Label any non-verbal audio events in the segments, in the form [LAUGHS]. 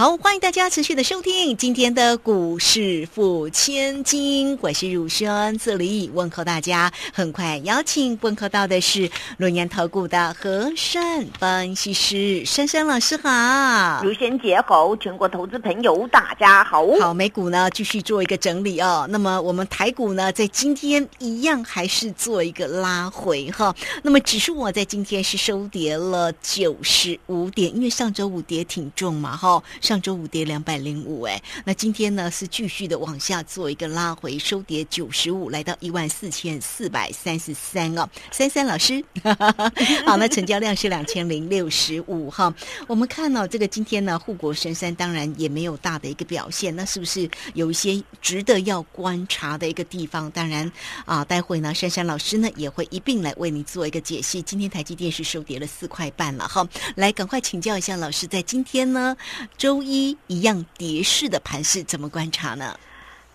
好，欢迎大家持续的收听今天的股市付千金，我是汝轩，这里问候大家。很快邀请问候到的是龙岩投顾的和善分析师珊珊老师好，如轩姐好，全国投资朋友大家好。好，美股呢继续做一个整理哦。那么我们台股呢，在今天一样还是做一个拉回哈。那么指数我在今天是收跌了九十五点，因为上周五跌挺重嘛哈。上周五跌两百零五，哎，那今天呢是继续的往下做一个拉回，收跌九十五，来到一万四千四百三十三哦。三三老师，[LAUGHS] 好，那成交量是两千零六十五哈。我们看到这个今天呢，护国神山当然也没有大的一个表现，那是不是有一些值得要观察的一个地方？当然啊，待会呢，珊珊老师呢也会一并来为你做一个解析。今天台积电是收跌了四块半了哈，来赶快请教一下老师，在今天呢周。周一一样跌势的盘势怎么观察呢？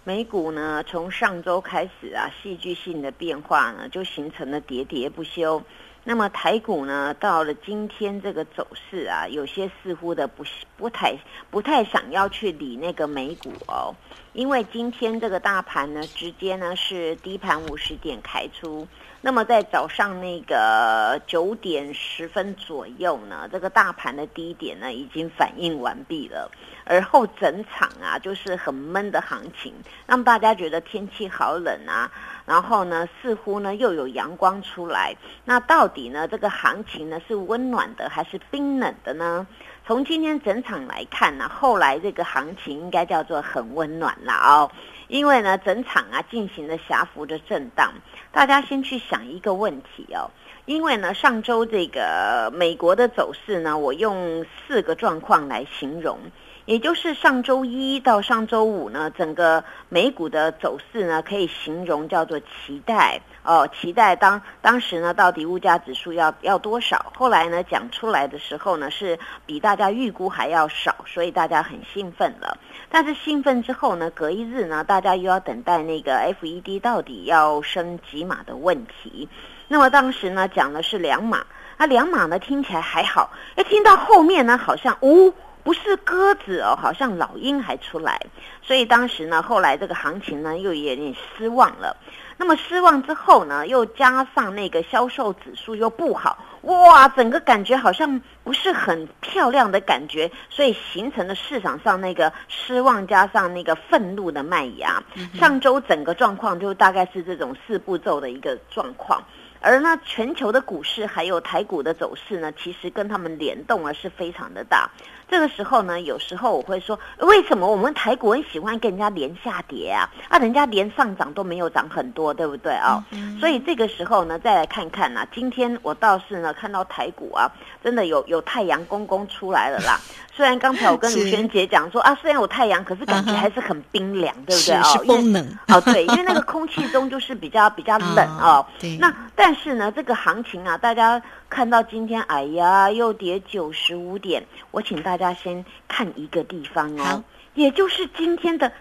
美股呢，从上周开始啊，戏剧性的变化呢，就形成了喋喋不休。那么台股呢，到了今天这个走势啊，有些似乎的不不太不太想要去理那个美股哦，因为今天这个大盘呢，直接呢是低盘五十点开出。那么在早上那个九点十分左右呢，这个大盘的低点呢已经反应完毕了，而后整场啊就是很闷的行情，让大家觉得天气好冷啊，然后呢似乎呢又有阳光出来，那到底呢这个行情呢是温暖的还是冰冷的呢？从今天整场来看呢，后来这个行情应该叫做很温暖了哦。因为呢，整场啊进行了狭幅的震荡，大家先去想一个问题哦。因为呢，上周这个美国的走势呢，我用四个状况来形容。也就是上周一到上周五呢，整个美股的走势呢，可以形容叫做期待哦，期待当当时呢，到底物价指数要要多少？后来呢，讲出来的时候呢，是比大家预估还要少，所以大家很兴奋了。但是兴奋之后呢，隔一日呢，大家又要等待那个 FED 到底要升几码的问题。那么当时呢，讲的是两码，那两码呢听起来还好，哎，听到后面呢，好像呜。不是鸽子哦，好像老鹰还出来，所以当时呢，后来这个行情呢又有点失望了。那么失望之后呢，又加上那个销售指数又不好，哇，整个感觉好像不是很漂亮的感觉，所以形成了市场上那个失望加上那个愤怒的麦芽。上周整个状况就大概是这种四步骤的一个状况。而呢，全球的股市还有台股的走势呢，其实跟他们联动啊是非常的大。这个时候呢，有时候我会说，为什么我们台股很喜欢跟人家连下跌啊？啊，人家连上涨都没有涨很多，对不对啊？所以这个时候呢，再来看看呢，今天我倒是呢看到台股啊，真的有有太阳公公出来了啦。虽然刚才我跟卢萱姐讲说啊，虽然有太阳，可是感觉还是很冰凉，对不对啊？是风冷 [LAUGHS] 哦，对，因为那个空气中就是比较比较冷 [LAUGHS] 哦。那但是呢，这个行情啊，大家看到今天，哎呀，又跌九十五点，我请大家先看一个地方哦，也就是今天的。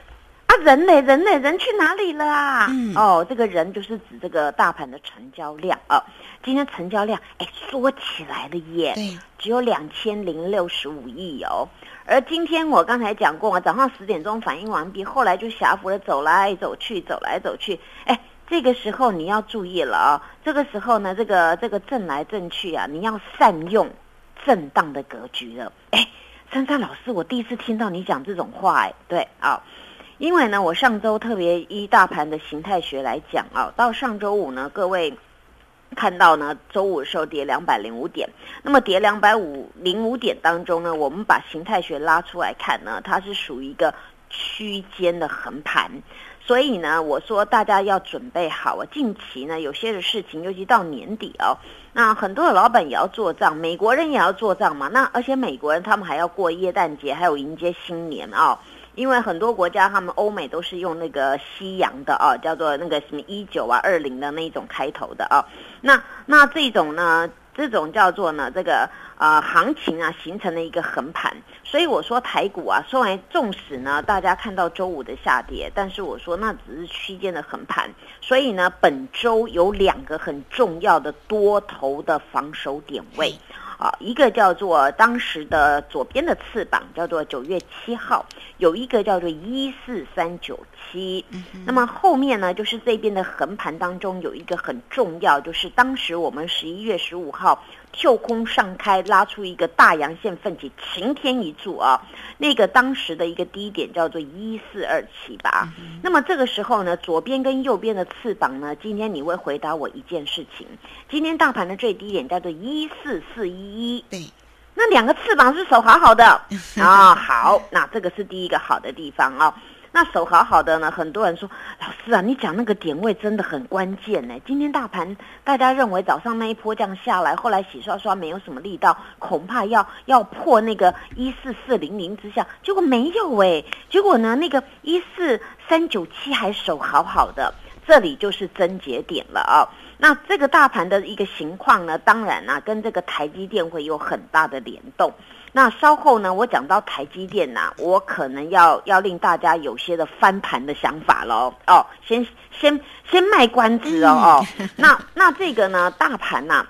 啊，人嘞，人嘞，人去哪里了啊？哦，这个人就是指这个大盘的成交量啊。今天成交量哎缩起来了耶，只有两千零六十五亿哦。而今天我刚才讲过啊，早上十点钟反应完毕，后来就狭幅的走来走去，走来走去。哎，这个时候你要注意了啊。这个时候呢，这个这个震来震去啊，你要善用震荡的格局了。哎，珊珊老师，我第一次听到你讲这种话哎，对啊。因为呢，我上周特别依大盘的形态学来讲啊，到上周五呢，各位看到呢，周五的时候跌两百零五点，那么跌两百五零五点当中呢，我们把形态学拉出来看呢，它是属于一个区间的横盘，所以呢，我说大家要准备好啊，近期呢有些的事情，尤其到年底哦，那很多的老板也要做账，美国人也要做账嘛，那而且美国人他们还要过耶诞节，还有迎接新年啊。因为很多国家，他们欧美都是用那个西洋的啊，叫做那个什么一九啊、二零的那一种开头的啊。那那这种呢，这种叫做呢这个呃行情啊形成了一个横盘，所以我说台股啊，虽然纵使呢大家看到周五的下跌，但是我说那只是区间的横盘，所以呢本周有两个很重要的多头的防守点位。啊，一个叫做当时的左边的翅膀，叫做九月七号，有一个叫做一四三九七。那么后面呢，就是这边的横盘当中有一个很重要，就是当时我们十一月十五号。跳空上开，拉出一个大阳线奋起，晴天一柱啊！那个当时的一个低点叫做一四二七八。那么这个时候呢，左边跟右边的翅膀呢，今天你会回答我一件事情：今天大盘的最低点叫做一四四一一。对，那两个翅膀是手好好的 [LAUGHS] 啊。好，那这个是第一个好的地方啊。那手好好的呢？很多人说，老师啊，你讲那个点位真的很关键呢。今天大盘大家认为早上那一波这样下来，后来洗刷刷没有什么力道，恐怕要要破那个一四四零零之下，结果没有哎。结果呢，那个一四三九七还守好好的，这里就是症结点了啊。那这个大盘的一个情况呢，当然啊，跟这个台积电会有很大的联动。那稍后呢，我讲到台积电呐，我可能要要令大家有些的翻盘的想法喽。哦，先先先卖关子哦哦。那那这个呢，大盘呐，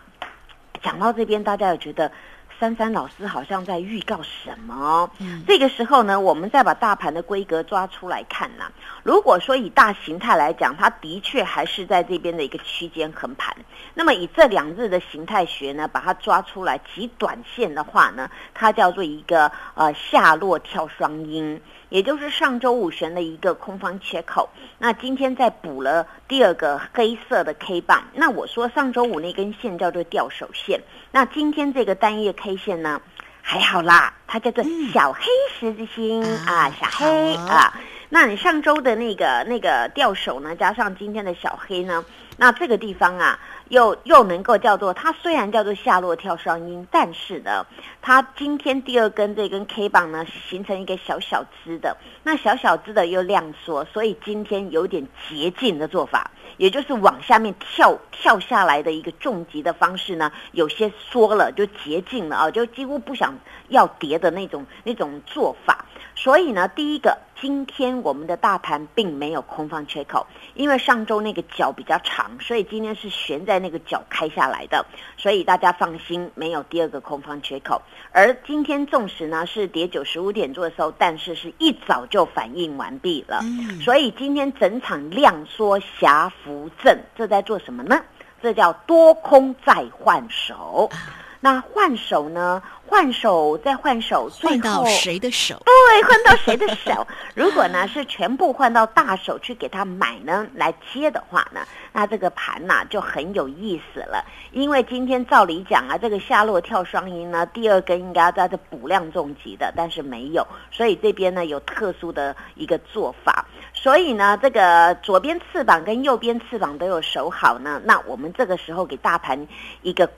讲到这边，大家有觉得？珊珊老师好像在预告什么？这个时候呢，我们再把大盘的规格抓出来看呐。如果说以大形态来讲，它的确还是在这边的一个区间横盘。那么以这两日的形态学呢，把它抓出来，极短线的话呢，它叫做一个呃下落跳双阴。也就是上周五悬的一个空方缺口，那今天再补了第二个黑色的 K 棒。那我说上周五那根线叫做吊手线，那今天这个单月 K 线呢还好啦，它叫做小黑十字星啊，小黑啊。那你上周的那个那个吊手呢，加上今天的小黑呢，那这个地方啊。又又能够叫做它虽然叫做下落跳双阴，但是呢，它今天第二根这根 K 棒呢形成一个小小支的，那小小支的又量缩，所以今天有点捷径的做法，也就是往下面跳跳下来的一个重击的方式呢，有些缩了就捷径了啊，就几乎不想要跌的那种那种做法。所以呢，第一个，今天我们的大盘并没有空方缺口，因为上周那个角比较长，所以今天是悬在那个角开下来的，所以大家放心，没有第二个空方缺口。而今天纵使呢是跌九十五点做收，但是是一早就反应完毕了，所以今天整场量缩狭幅震，这在做什么呢？这叫多空再换手。那换手呢？换手再换手，换到谁的手？对，换到谁的手？[LAUGHS] 如果呢是全部换到大手去给他买呢，来接的话呢，那这个盘呐就很有意思了。因为今天照理讲啊，这个下落跳双阴呢，第二根应该要在这补量重击的，但是没有，所以这边呢有特殊的一个做法。所以呢，这个左边翅膀跟右边翅膀都有守好呢，那我们这个时候给大盘一个。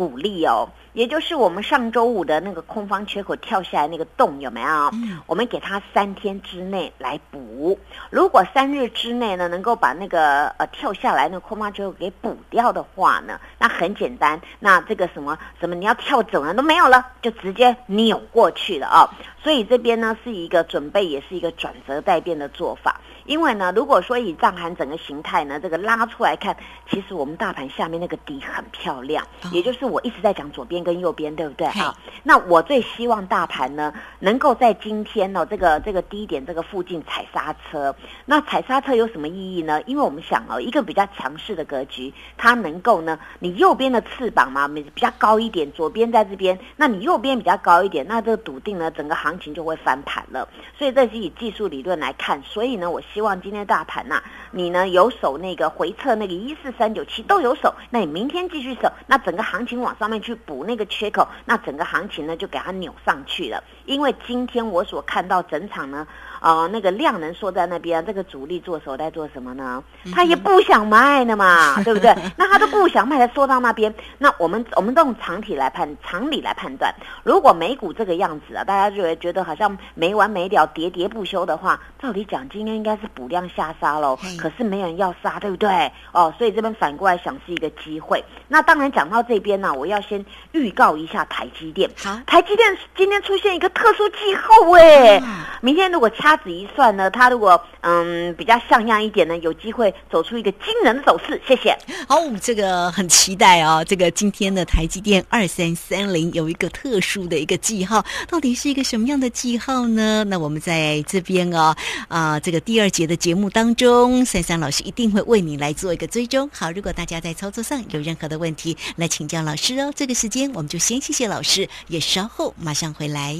鼓励哦，也就是我们上周五的那个空方缺口跳下来那个洞有没有？嗯，我们给它三天之内来补。如果三日之内呢，能够把那个呃跳下来那个空方缺口给补掉的话呢，那很简单，那这个什么什么你要跳走了都没有了，就直接扭过去了啊。所以这边呢是一个准备，也是一个转折待变的做法。因为呢，如果说以藏盘整个形态呢，这个拉出来看，其实我们大盘下面那个底很漂亮，也就是我一直在讲左边跟右边，对不对？好，那我最希望大盘呢，能够在今天呢这个这个低点这个附近踩刹车。那踩刹车有什么意义呢？因为我们想哦，一个比较强势的格局，它能够呢，你右边的翅膀嘛，比较高一点，左边在这边，那你右边比较高一点，那这个笃定呢，整个行情就会翻盘了。所以这是以技术理论来看，所以呢，我。希望今天大盘呐，你呢有手那个回撤那个一四三九七都有手，那你明天继续守，那整个行情往上面去补那个缺口，那整个行情呢就给它扭上去了。因为今天我所看到整场呢，呃那个量能缩在那边，这个主力做手在做什么呢？他也不想卖的嘛，[LAUGHS] 对不对？那他都不想卖，他缩到那边。那我们我们用常体来判常理来判断，如果美股这个样子啊，大家就会觉得好像没完没了，喋喋不休的话，照理讲今天应该是补量下杀喽。可是没人要杀，对不对？哦，所以这边反过来想是一个机会。那当然讲到这边呢，我要先预告一下台积电。好，台积电今天出现一个特殊气候哎，明天如果掐指一算呢，它如果嗯比较像样一点呢，有机会走出一个惊人的走势。谢谢。好，我们这个很期待哦。这个今天的台积电二三三零有一个特殊的一个记号，到底是一个什么样的记号呢？那我们在这边哦啊，这个第二节的节目当中，三三老师一定会为你来做一个追踪。好，如果大家在操作上有任何的问题，来请教老师哦。这个时间我们就先谢谢老师，也稍后马上回来。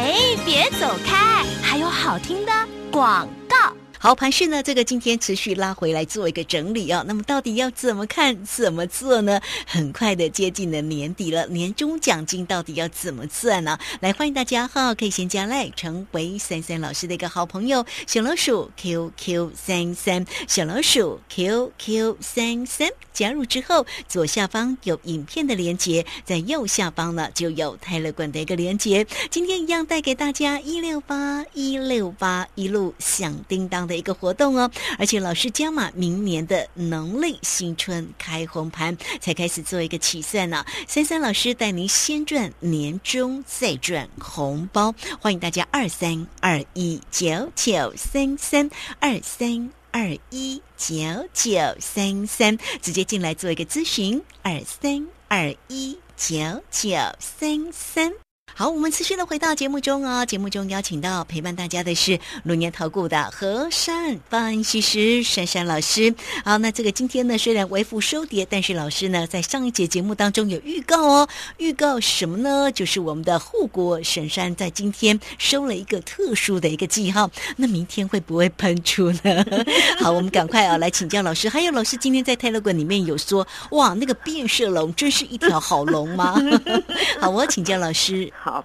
哎，别走开，还有好听的广告。好，盘势呢？这个今天持续拉回来做一个整理啊。那么到底要怎么看、怎么做呢？很快的接近了年底了，年终奖金到底要怎么算呢？来，欢迎大家哈，可以先加来成为三三老师的一个好朋友，小老鼠 QQ 三三，小老鼠 QQ 三三。加入之后，左下方有影片的连接，在右下方呢就有泰勒管的一个连接。今天一样带给大家一六八一六八一路响叮当的一个活动哦，而且老师加码明年的农历新春开红盘才开始做一个起算呢。三三老师带您先赚年终，再赚红包，欢迎大家二三二一九九三三二三。二一九九三三，直接进来做一个咨询，二三二一九九三三。好，我们持续的回到节目中哦。节目中邀请到陪伴大家的是龙年投顾的和山分析师珊珊老师。好，那这个今天呢，虽然微幅收跌，但是老师呢在上一节节目当中有预告哦，预告什么呢？就是我们的护国神山在今天收了一个特殊的一个记号，那明天会不会喷出呢？[LAUGHS] 好，我们赶快啊来请教老师。还有老师今天在泰勒馆里面有说，哇，那个变色龙真是一条好龙吗？[LAUGHS] 好，我请教老师。好，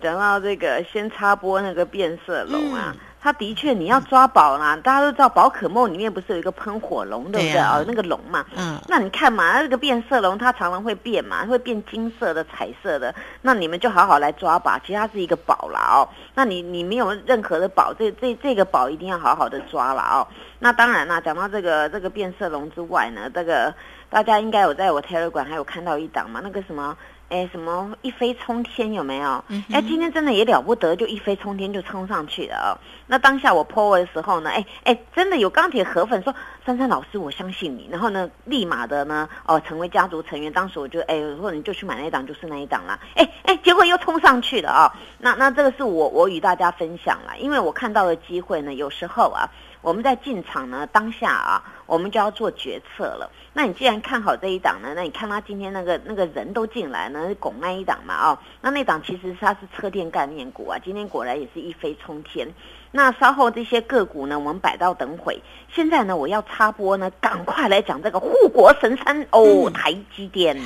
讲到这个，先插播那个变色龙啊，它的确你要抓宝啦，大家都知道宝可梦里面不是有一个喷火龙，对不对啊？那个龙嘛，嗯，那你看嘛，那个变色龙它常常会变嘛，会变金色的、彩色的，那你们就好好来抓吧，其实它是一个宝啦哦。那你你没有任何的宝，这这这个宝一定要好好的抓了哦。那当然啦，讲到这个这个变色龙之外呢，这个大家应该有在我 Telegram 还有看到一档嘛，那个什么。哎，什么一飞冲天有没有？哎，今天真的也了不得，就一飞冲天就冲上去了哦。那当下我 po 的时候呢，哎哎，真的有钢铁河粉说珊珊老师，我相信你。然后呢，立马的呢，哦，成为家族成员。当时我就哎，我说你就去买那一档，就是那一档啦。哎哎，结果又冲上去了啊。那那这个是我我与大家分享了，因为我看到的机会呢，有时候啊。我们在进场呢，当下啊，我们就要做决策了。那你既然看好这一档呢，那你看他今天那个那个人都进来呢，拱那一档嘛，哦，那那档其实它是车电概念股啊，今天果然也是一飞冲天。那稍后这些个股呢，我们摆到等会。现在呢，我要插播呢，赶快来讲这个护国神山哦，台积电。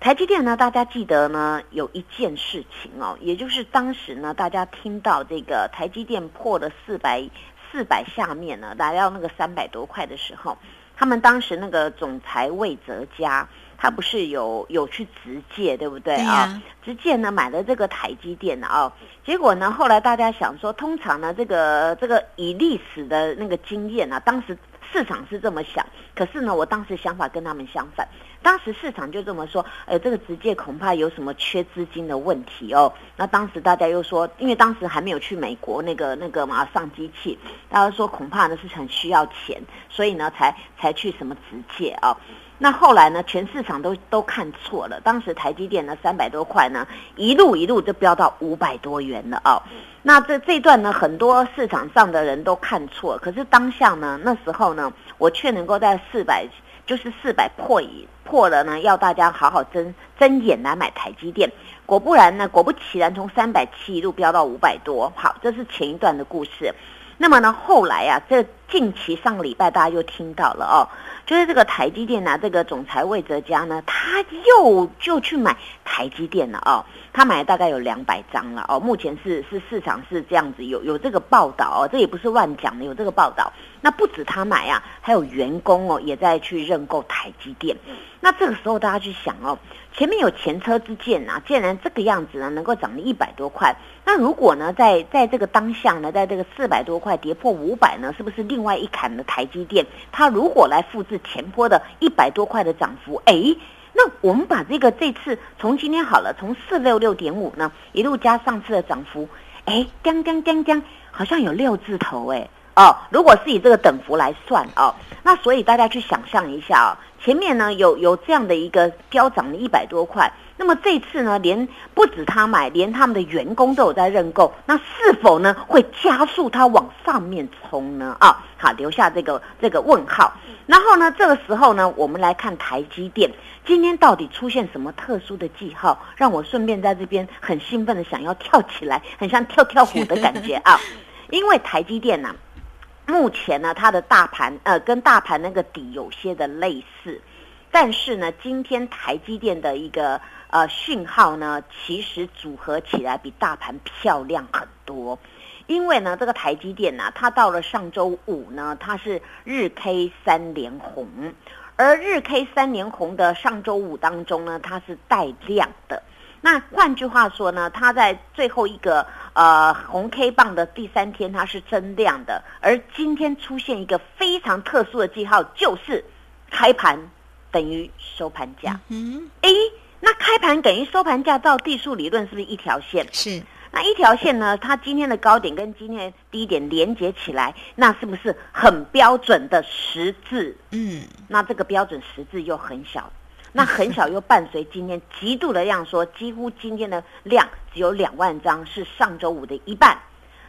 台积电呢，大家记得呢，有一件事情哦，也就是当时呢，大家听到这个台积电破了四百。四百下面呢，来到那个三百多块的时候，他们当时那个总裁魏哲家，他不是有有去直借，对不对啊？直借呢买了这个台积电的啊，结果呢后来大家想说，通常呢这个这个以历史的那个经验啊，当时。市场是这么想，可是呢，我当时想法跟他们相反。当时市场就这么说，呃，这个直接恐怕有什么缺资金的问题哦。那当时大家又说，因为当时还没有去美国那个那个嘛上机器，大家说恐怕呢是很需要钱，所以呢才才去什么直接啊。那后来呢，全市场都都看错了。当时台积电呢三百多块呢，一路一路就飙到五百多元了哦。那这这段呢，很多市场上的人都看错，可是当下呢，那时候呢，我却能够在四百，就是四百破以破了呢，要大家好好睁睁眼来买台积电。果不然呢，果不其然，从三百七一路飙到五百多。好，这是前一段的故事。那么呢，后来啊，这近期上个礼拜大家又听到了哦，就是这个台积电呢，这个总裁魏哲嘉呢，他又就去买台积电了哦，他买大概有两百张了哦，目前是是市场是这样子，有有这个报道哦，这也不是乱讲的，有这个报道。那不止他买啊，还有员工哦，也在去认购台积电。那这个时候大家去想哦，前面有前车之鉴啊，既然这个样子呢，能够涨了一百多块，那如果呢，在在这个当下呢，在这个四百多块跌破五百呢，是不是另外一砍的台积电？它如果来复制前坡的一百多块的涨幅，哎，那我们把这个这次从今天好了，从四六六点五呢，一路加上次的涨幅，哎，刚刚刚刚好像有六字头哎。哦，如果是以这个等幅来算哦，那所以大家去想象一下哦，前面呢有有这样的一个飙涨了一百多块，那么这次呢，连不止他买，连他们的员工都有在认购，那是否呢会加速它往上面冲呢？啊，好，留下这个这个问号。然后呢，这个时候呢，我们来看台积电今天到底出现什么特殊的记号，让我顺便在这边很兴奋的想要跳起来，很像跳跳虎的感觉啊，[LAUGHS] 因为台积电呢。目前呢，它的大盘呃跟大盘那个底有些的类似，但是呢，今天台积电的一个呃讯号呢，其实组合起来比大盘漂亮很多。因为呢，这个台积电呢，它到了上周五呢，它是日 K 三连红，而日 K 三连红的上周五当中呢，它是带量的。那换句话说呢，它在最后一个呃红 K 棒的第三天，它是增量的，而今天出现一个非常特殊的记号，就是开盘等于收盘价。嗯，哎，那开盘等于收盘价，照地数理论是不是一条线？是。那一条线呢，它今天的高点跟今天的低点连接起来，那是不是很标准的十字？嗯，那这个标准十字又很小。那很小，又伴随今天极度的量说，几乎今天的量只有两万张，是上周五的一半。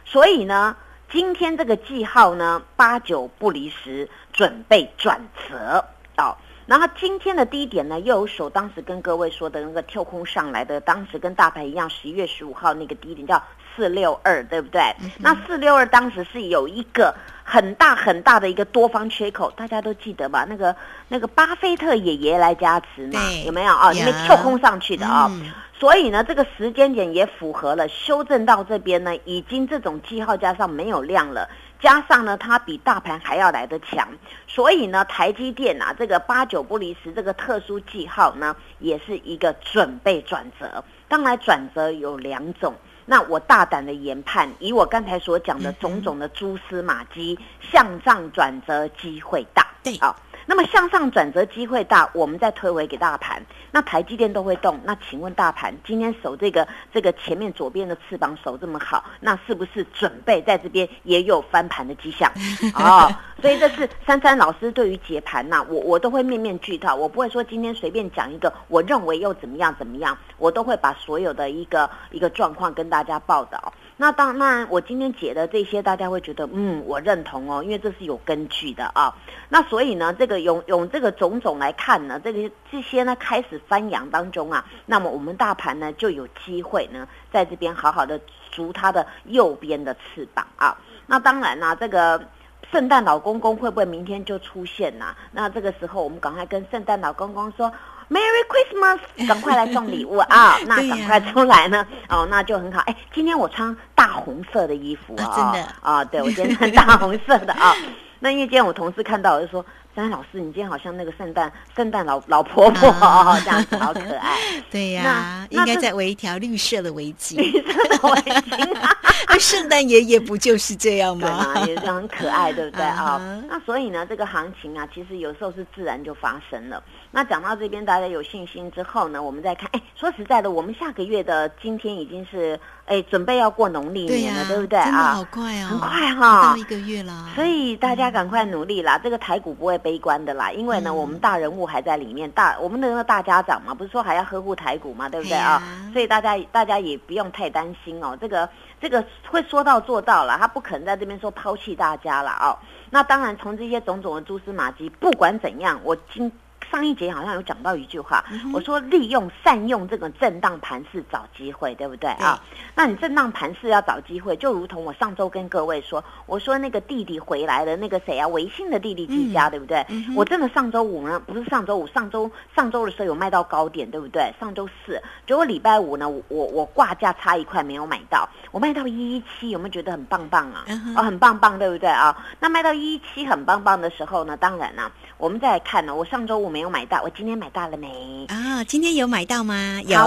所以呢，今天这个记号呢，八九不离十，准备转折哦。然后今天的低点呢，又有手当时跟各位说的那个跳空上来的，当时跟大盘一样，十一月十五号那个低点叫四六二，对不对？那四六二当时是有一个很大很大的一个多方缺口，大家都记得吧？那个那个巴菲特爷爷来加持嘛，有没有啊？因为跳空上去的啊，所以呢，这个时间点也符合了，修正到这边呢，已经这种记号加上没有量了。加上呢，它比大盘还要来得强，所以呢，台积电啊，这个八九不离十这个特殊记号呢，也是一个准备转折。当然，转折有两种，那我大胆的研判，以我刚才所讲的种种的蛛丝马迹，向上转折机会大。对，好。那么向上转折机会大，我们再推回给大盘，那台积电都会动。那请问大盘今天守这个这个前面左边的翅膀守这么好，那是不是准备在这边也有翻盘的迹象？[LAUGHS] 哦，所以这是珊珊老师对于解盘呐，我我都会面面俱到，我不会说今天随便讲一个，我认为又怎么样怎么样，我都会把所有的一个一个状况跟大家报道。那当那我今天解的这些，大家会觉得嗯，我认同哦，因为这是有根据的啊。那所以呢，这个用用这个种种来看呢，这个这些呢开始翻扬当中啊，那么我们大盘呢就有机会呢在这边好好的逐它的右边的翅膀啊。那当然啦，这个圣诞老公公会不会明天就出现呢？那这个时候我们赶快跟圣诞老公公说。Merry Christmas！[LAUGHS] 赶快来送礼物啊！[LAUGHS] 那赶快出来呢？哦，那就很好。哎，今天我穿大红色的衣服啊！真的啊，对我今天穿 [LAUGHS] 大红色的啊。那因为今天我同事看到，我就说。张老师，你今天好像那个圣诞圣诞老 [LAUGHS] 老婆婆哦，这样子好可爱。[LAUGHS] 对呀，应该再围一条绿色的围巾。绿色的围巾，[LAUGHS] 那圣诞爷爷不就是这样吗？也是很可爱，对不对啊？那所以呢，这个行情啊，其实有时候是自然就发生了。那讲到这边，大家有信心之后呢，我们再看。哎，说实在的，我们下个月的今天已经是哎准备要过农历年了，对不对啊？好快啊，很快哈，到一个月了。所以大家赶快努力啦，这个台股不会。悲观的啦，因为呢，我们大人物还在里面，大我们的那个大家长嘛，不是说还要呵护台股嘛，对不对啊？所以大家大家也不用太担心哦，这个这个会说到做到了，他不可能在这边说抛弃大家了哦。那当然，从这些种种的蛛丝马迹，不管怎样，我今上一节好像有讲到一句话，我说利用善用这个震荡盘势找机会，对不对啊？那你震荡盘势要找机会，就如同我上周跟各位说，我说那个弟弟回来了那个谁啊，维信的弟弟季家，对不对？我真的上周五呢，不是上周五，上周上周的时候有卖到高点，对不对？上周四，结果礼拜五呢，我我挂价差一块没有买到，我卖到一一七，有没有觉得很棒棒啊？哦，很棒棒，对不对啊？那卖到一一七很棒棒的时候呢，当然啦。我们再来看呢，我上周五没有买到，我今天买到了没？啊，今天有买到吗？有，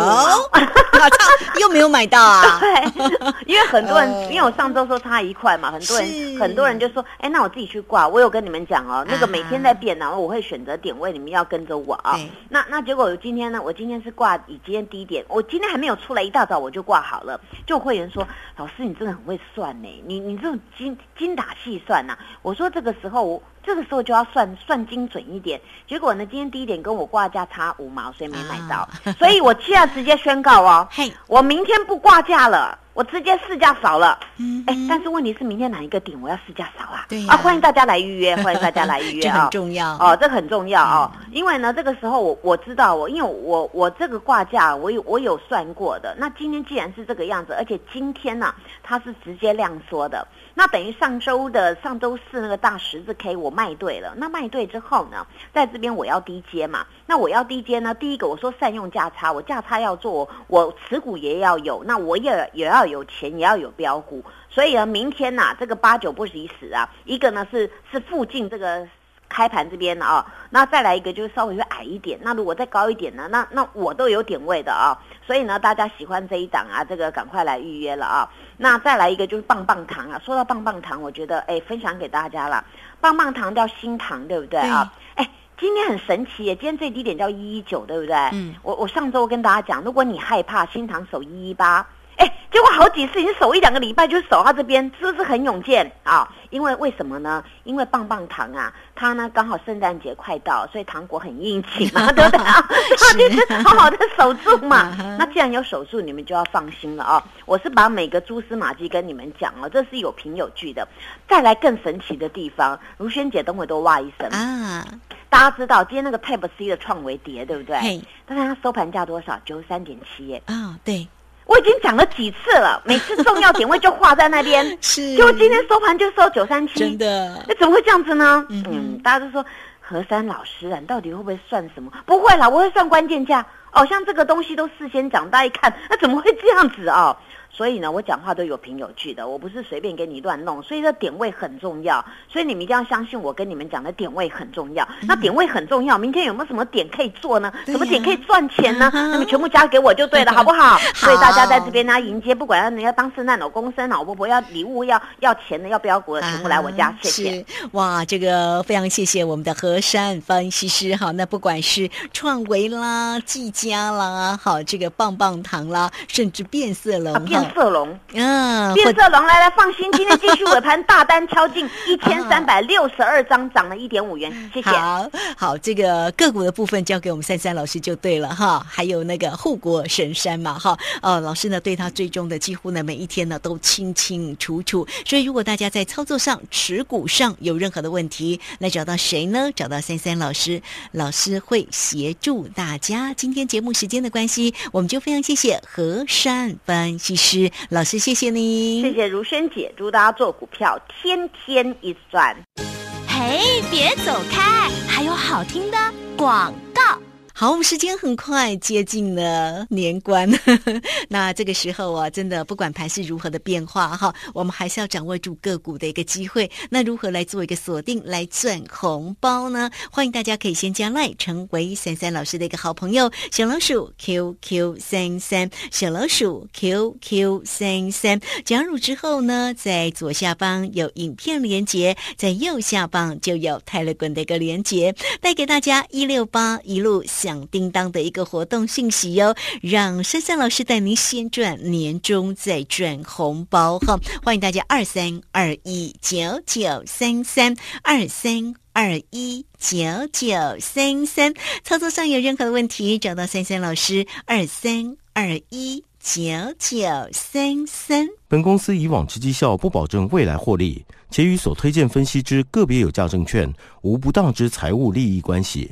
[LAUGHS] 又没有买到啊？[LAUGHS] 对，[LAUGHS] 因为很多人，因为我上周说差一块嘛，很多人很多人就说，哎，那我自己去挂。我有跟你们讲哦，那个每天在变呢，我会选择点位，你们要跟着我啊。那那结果今天呢，我今天是挂以今天低点，我今天还没有出来，一大早我就挂好了。就会员说，老师你真的很会算呢，你你这种精精打细算呐。我说这个时候。这个时候就要算算精准一点，结果呢，今天低点跟我挂价差五毛，所以没买到，[LAUGHS] 所以我现在直接宣告哦，嘿，我明天不挂价了。我直接市价少了，哎，但是问题是明天哪一个点我要市价少啊？对啊，欢迎大家来预约，[LAUGHS] 欢迎大家来预约啊，很重要。哦，这很重要哦，因为呢，这个时候我我知道我，因为我我这个挂价我有我有算过的，那今天既然是这个样子，而且今天呢它是直接量缩的，那等于上周的上周四那个大十字 K 我卖对了，那卖对之后呢，在这边我要低接嘛，那我要低接呢，第一个我说善用价差，我价差要做，我持股也要有，那我也也要。有钱也要有标股，所以呢，明天呐，这个八九不离十啊。一个呢是是附近这个开盘这边的啊，那再来一个就是稍微会矮一点。那如果再高一点呢，那那我都有点位的啊。所以呢，大家喜欢这一档啊，这个赶快来预约了啊。那再来一个就是棒棒糖啊。说到棒棒糖，我觉得哎，分享给大家了。棒棒糖叫新糖，对不对啊？哎，今天很神奇耶，今天最低点叫一一九，对不对？嗯。我我上周跟大家讲，如果你害怕新糖守一一八。哎，结果好几次已经守一两个礼拜，就守他这边，是不是很勇健啊？因为为什么呢？因为棒棒糖啊，它呢刚好圣诞节快到，所以糖果很应景嘛，[LAUGHS] 对不对啊？它就是好好的守住嘛。[LAUGHS] 那既然有守住，你们就要放心了哦！我是把每个蛛丝马迹跟你们讲了，这是有凭有据的。再来更神奇的地方，如萱姐等会都哇一声啊！大家知道今天那个 Type C 的创维跌，对不对？但是它收盘价多少？九十三点七耶！啊，对。我已经讲了几次了，[LAUGHS] 每次重要点位就画在那边，[LAUGHS] 是，就今天收盘就收九三七，真的，那怎么会这样子呢？嗯，大家都说何山老师啊，你到底会不会算什么？不会啦，我会算关键价。哦，像这个东西都事先讲，大家一看，那怎么会这样子啊？所以呢，我讲话都有凭有据的，我不是随便给你乱弄，所以这点位很重要，所以你们一定要相信我跟你们讲的点位很重要。那点位很重要，明天有没有什么点可以做呢？什么点可以赚钱呢？那么全部交给我就对了，好不好？所以大家在这边呢，迎接不管要要当圣诞老公生、老婆婆要礼物、要要钱的、要标股的，全部来我家，谢谢。哇，这个非常谢谢我们的和山分析师哈。那不管是创维啦、技嘉啦，好这个棒棒糖啦，甚至变色龙、变色龙。嗯，变色龙来来，放心，今天继续尾盘大单敲进 [LAUGHS] 一千三百六十二张，涨了一点五元，谢谢。好，好，这个个股的部分交给我们三三老师就对了哈。还有那个护国神山嘛哈，哦，老师呢对他追踪的几乎呢每一天呢都清清楚楚。所以如果大家在操作上、持股上有任何的问题，来找到谁呢？找到三三老师，老师会协助大家。今天节目时间的关系，我们就非常谢谢和山分析师老师。谢谢你，谢谢如萱姐，祝大家做股票天天一赚。嘿，别走开，还有好听的广告。好，时间很快接近了年关，[LAUGHS] 那这个时候啊，真的不管盘是如何的变化哈，我们还是要掌握住个股的一个机会。那如何来做一个锁定来赚红包呢？欢迎大家可以先加赖，成为三三老师的一个好朋友，小老鼠 QQ 三三，小老鼠 QQ 三三。加入之后呢，在左下方有影片连接，在右下方就有泰勒滚的一个连接，带给大家一六八一路。响叮当的一个活动信息哟，让珊珊老师带您先赚年终再赚红包哈！欢迎大家二三二一九九三三二三二一九九三三，操作上有任何的问题，找到珊珊老师二三二一九九三三。本公司以往之绩效不保证未来获利，且与所推荐分析之个别有价证券无不当之财务利益关系。